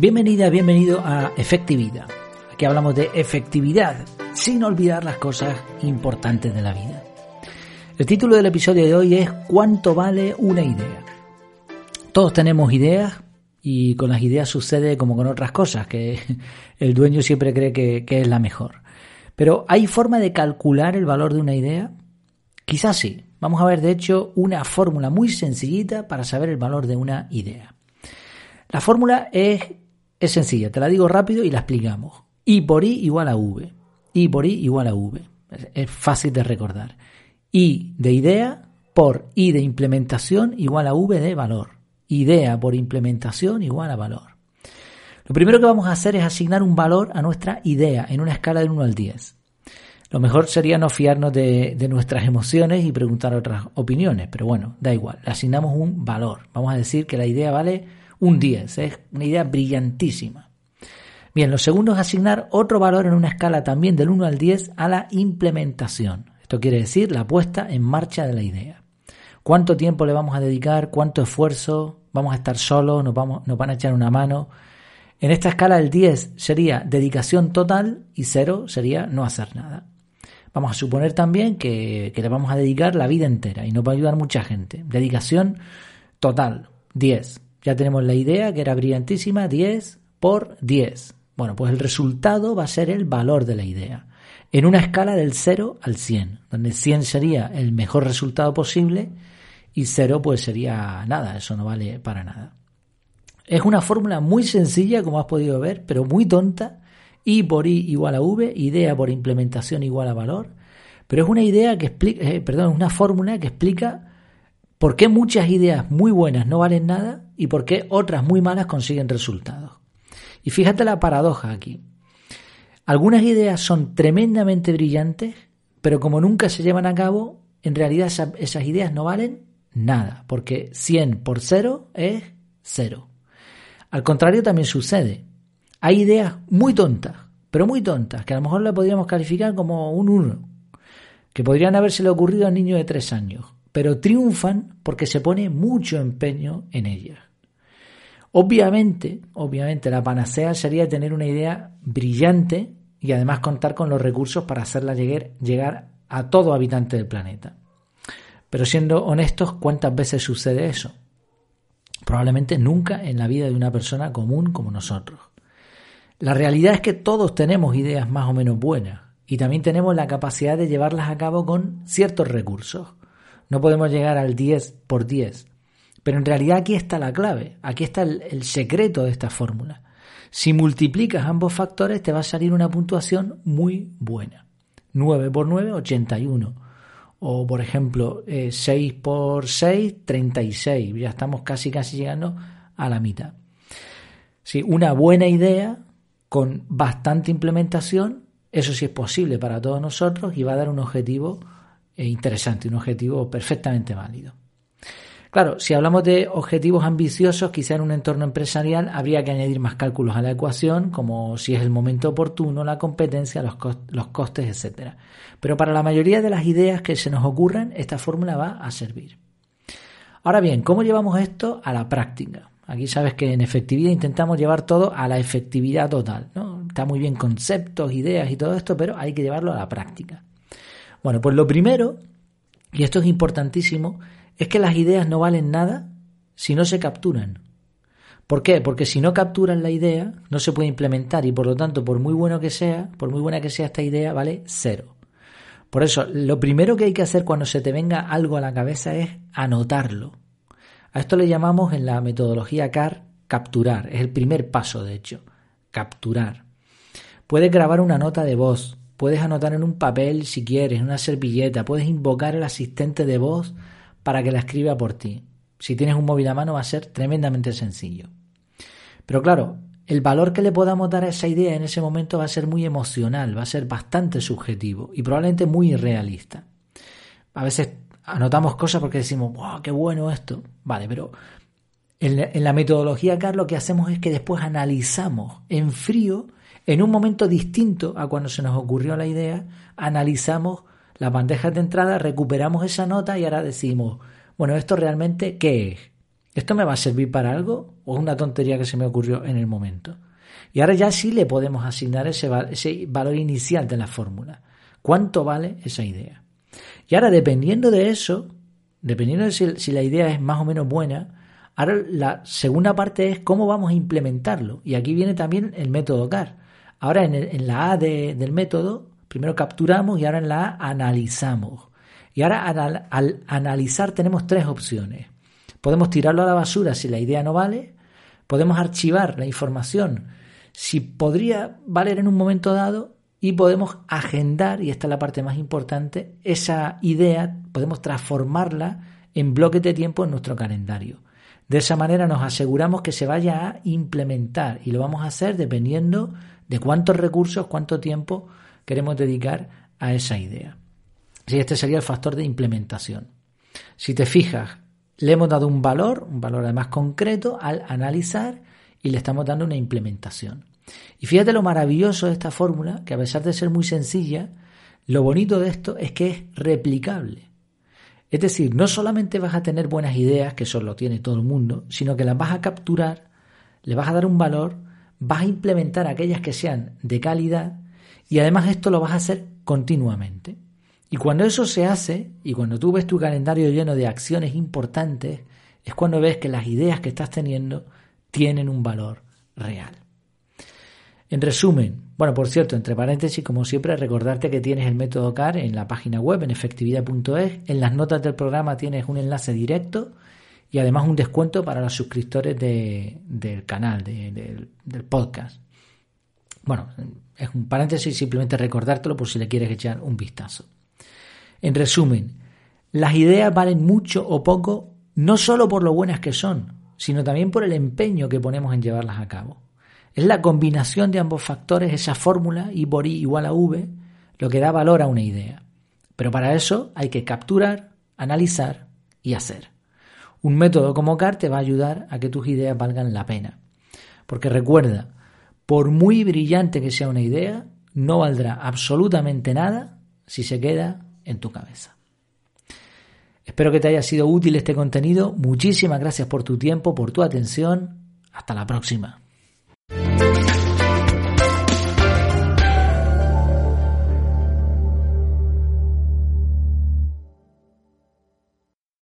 Bienvenida, bienvenido a Efectividad. Aquí hablamos de efectividad sin olvidar las cosas importantes de la vida. El título del episodio de hoy es ¿Cuánto vale una idea? Todos tenemos ideas y con las ideas sucede como con otras cosas, que el dueño siempre cree que, es la mejor. Pero ¿hay forma de calcular el valor de una idea? Quizás sí. Vamos a ver, de hecho, una fórmula muy sencillita para saber el valor de una idea. La fórmula es es sencilla, te la digo rápido y la explicamos. I por I igual a V. I por I igual a V. Es fácil de recordar. I de idea por I de implementación igual a V de valor. Idea por implementación igual a valor. Lo primero que vamos a hacer es asignar un valor a nuestra idea en una escala del 1 al 10. Lo mejor sería no fiarnos de, de, nuestras emociones y preguntar otras opiniones, pero bueno, da igual, le asignamos un valor. Vamos a decir que la idea vale un 10. Es una idea brillantísima. Bien, lo segundo es asignar otro valor en una escala también del 1 al 10 a la implementación. Esto quiere decir la puesta en marcha de la idea. ¿Cuánto tiempo le vamos a dedicar? ¿Cuánto esfuerzo? ¿Vamos a estar solos? ¿Nos, vamos, van a echar una mano? En esta escala el 10 sería dedicación total y 0 sería no hacer nada. Vamos a suponer también que, que le vamos a dedicar la vida entera y nos va a ayudar mucha gente. Dedicación total, 10. Ya tenemos la idea que era brillantísima, 10 por 10. Bueno, pues el resultado va a ser el valor de la idea. En una escala del 0 al 100, donde 100 sería el mejor resultado posible y 0 pues sería nada, eso no vale para nada. Es una fórmula muy sencilla, como has podido ver, pero muy tonta. I por I igual a V, idea por implementación igual a valor. Pero es una idea que explica, eh, perdón, una fórmula que explica ¿Por qué muchas ideas muy buenas no valen nada y por qué otras muy malas consiguen resultados? Y fíjate la paradoja aquí. Algunas ideas son tremendamente brillantes, pero como nunca se llevan a cabo, en realidad esas, ideas no valen nada, porque 100 por 0 es 0. Al contrario también sucede. Hay ideas muy tontas, pero muy tontas, que a lo mejor las podríamos calificar como un 1, que podrían habérsele ocurrido a un niño de 3 años pero triunfan porque se pone mucho empeño en ellas. Obviamente, obviamente la panacea sería tener una idea brillante y además contar con los recursos para hacerla llegar, llegar a todo habitante del planeta. Pero siendo honestos, ¿cuántas veces sucede eso? Probablemente nunca en la vida de una persona común como nosotros. La realidad es que todos tenemos ideas más o menos buenas y también tenemos la capacidad de llevarlas a cabo con ciertos recursos. No podemos llegar al 10 por 10. Pero en realidad aquí está la clave, aquí está el, secreto de esta fórmula. Si multiplicas ambos factores te va a salir una puntuación muy buena. 9 por 9, 81. O por ejemplo, 6 eh, por 6, 36. Ya estamos casi casi llegando a la mitad. Sí, una buena idea con bastante implementación, eso sí es posible para todos nosotros y va a dar un objetivo interesante, un objetivo perfectamente válido. Claro, si hablamos de objetivos ambiciosos, quizá en un entorno empresarial habría que añadir más cálculos a la ecuación, como si es el momento oportuno, la competencia, los, los costes, etc. Pero para la mayoría de las ideas que se nos ocurran, esta fórmula va a servir. Ahora bien, ¿cómo llevamos esto a la práctica? Aquí sabes que en efectividad intentamos llevar todo a la efectividad total. ¿no? Está muy bien conceptos, ideas y todo esto, pero hay que llevarlo a la práctica. Bueno, pues lo primero, y esto es importantísimo, es que las ideas no valen nada si no se capturan. ¿Por qué? Porque si no capturan la idea, no se puede implementar y por lo tanto, por muy bueno que sea, por muy buena que sea esta idea, vale cero. Por eso, lo primero que hay que hacer cuando se te venga algo a la cabeza es anotarlo. A esto le llamamos en la metodología CAR capturar. Es el primer paso, de hecho. Capturar. Puedes grabar una nota de voz, Puedes anotar en un papel si quieres, en una servilleta, puedes invocar al asistente de voz para que la escriba por ti. Si tienes un móvil a mano va a ser tremendamente sencillo. Pero claro, el valor que le podamos dar a esa idea en ese momento va a ser muy emocional, va a ser bastante subjetivo y probablemente muy irrealista. A veces anotamos cosas porque decimos, wow, qué bueno esto. Vale, pero en la, metodología CAR lo que hacemos es que después analizamos en frío en un momento distinto a cuando se nos ocurrió la idea, analizamos las bandejas de entrada, recuperamos esa nota y ahora decimos, bueno, ¿esto realmente qué es? ¿Esto me va a servir para algo o es una tontería que se me ocurrió en el momento? Y ahora ya sí le podemos asignar ese, ese valor inicial de la fórmula. ¿Cuánto vale esa idea? Y ahora, dependiendo de eso, dependiendo de si, la idea es más o menos buena, ahora la segunda parte es cómo vamos a implementarlo. Y aquí viene también el método CAR. Ahora en, la A del método, primero capturamos y ahora en la A analizamos. Y ahora al analizar tenemos tres opciones. Podemos tirarlo a la basura si la idea no vale, podemos archivar la información si podría valer en un momento dado y podemos agendar, y esta es la parte más importante, esa idea, podemos transformarla en bloques de tiempo en nuestro calendario. De esa manera nos aseguramos que se vaya a implementar y lo vamos a hacer dependiendo de cuántos recursos, cuánto tiempo queremos dedicar a esa idea. Así este sería el factor de implementación. Si te fijas, le hemos dado un valor, un valor además concreto al analizar y le estamos dando una implementación. Y fíjate lo maravilloso de esta fórmula, que a pesar de ser muy sencilla, lo bonito de esto es que es replicable. Es decir, no solamente vas a tener buenas ideas, que eso lo tiene todo el mundo, sino que las vas a capturar, le vas a dar un valor, vas a implementar aquellas que sean de calidad y además esto lo vas a hacer continuamente. Y cuando eso se hace, y cuando tú ves tu calendario lleno de acciones importantes, es cuando ves que las ideas que estás teniendo tienen un valor real. En resumen, bueno, por cierto, entre paréntesis, como siempre, recordarte que tienes el método CAR en la página web, en efectividad.es. En las notas del programa tienes un enlace directo y además un descuento para los suscriptores del canal, del podcast. Bueno, es un paréntesis, simplemente recordártelo por si le quieres echar un vistazo. En resumen, las ideas valen mucho o poco no solo por lo buenas que son, sino también por el empeño que ponemos en llevarlas a cabo. Es la combinación de ambos factores, esa fórmula I por I igual a V, lo que da valor a una idea. Pero para eso hay que capturar, analizar y hacer. Un método como CAR te va a ayudar a que tus ideas valgan la pena. Porque recuerda, por muy brillante que sea una idea, no valdrá absolutamente nada si se queda en tu cabeza. Espero que te haya sido útil este contenido. Muchísimas gracias por tu tiempo, por tu atención. Hasta la próxima.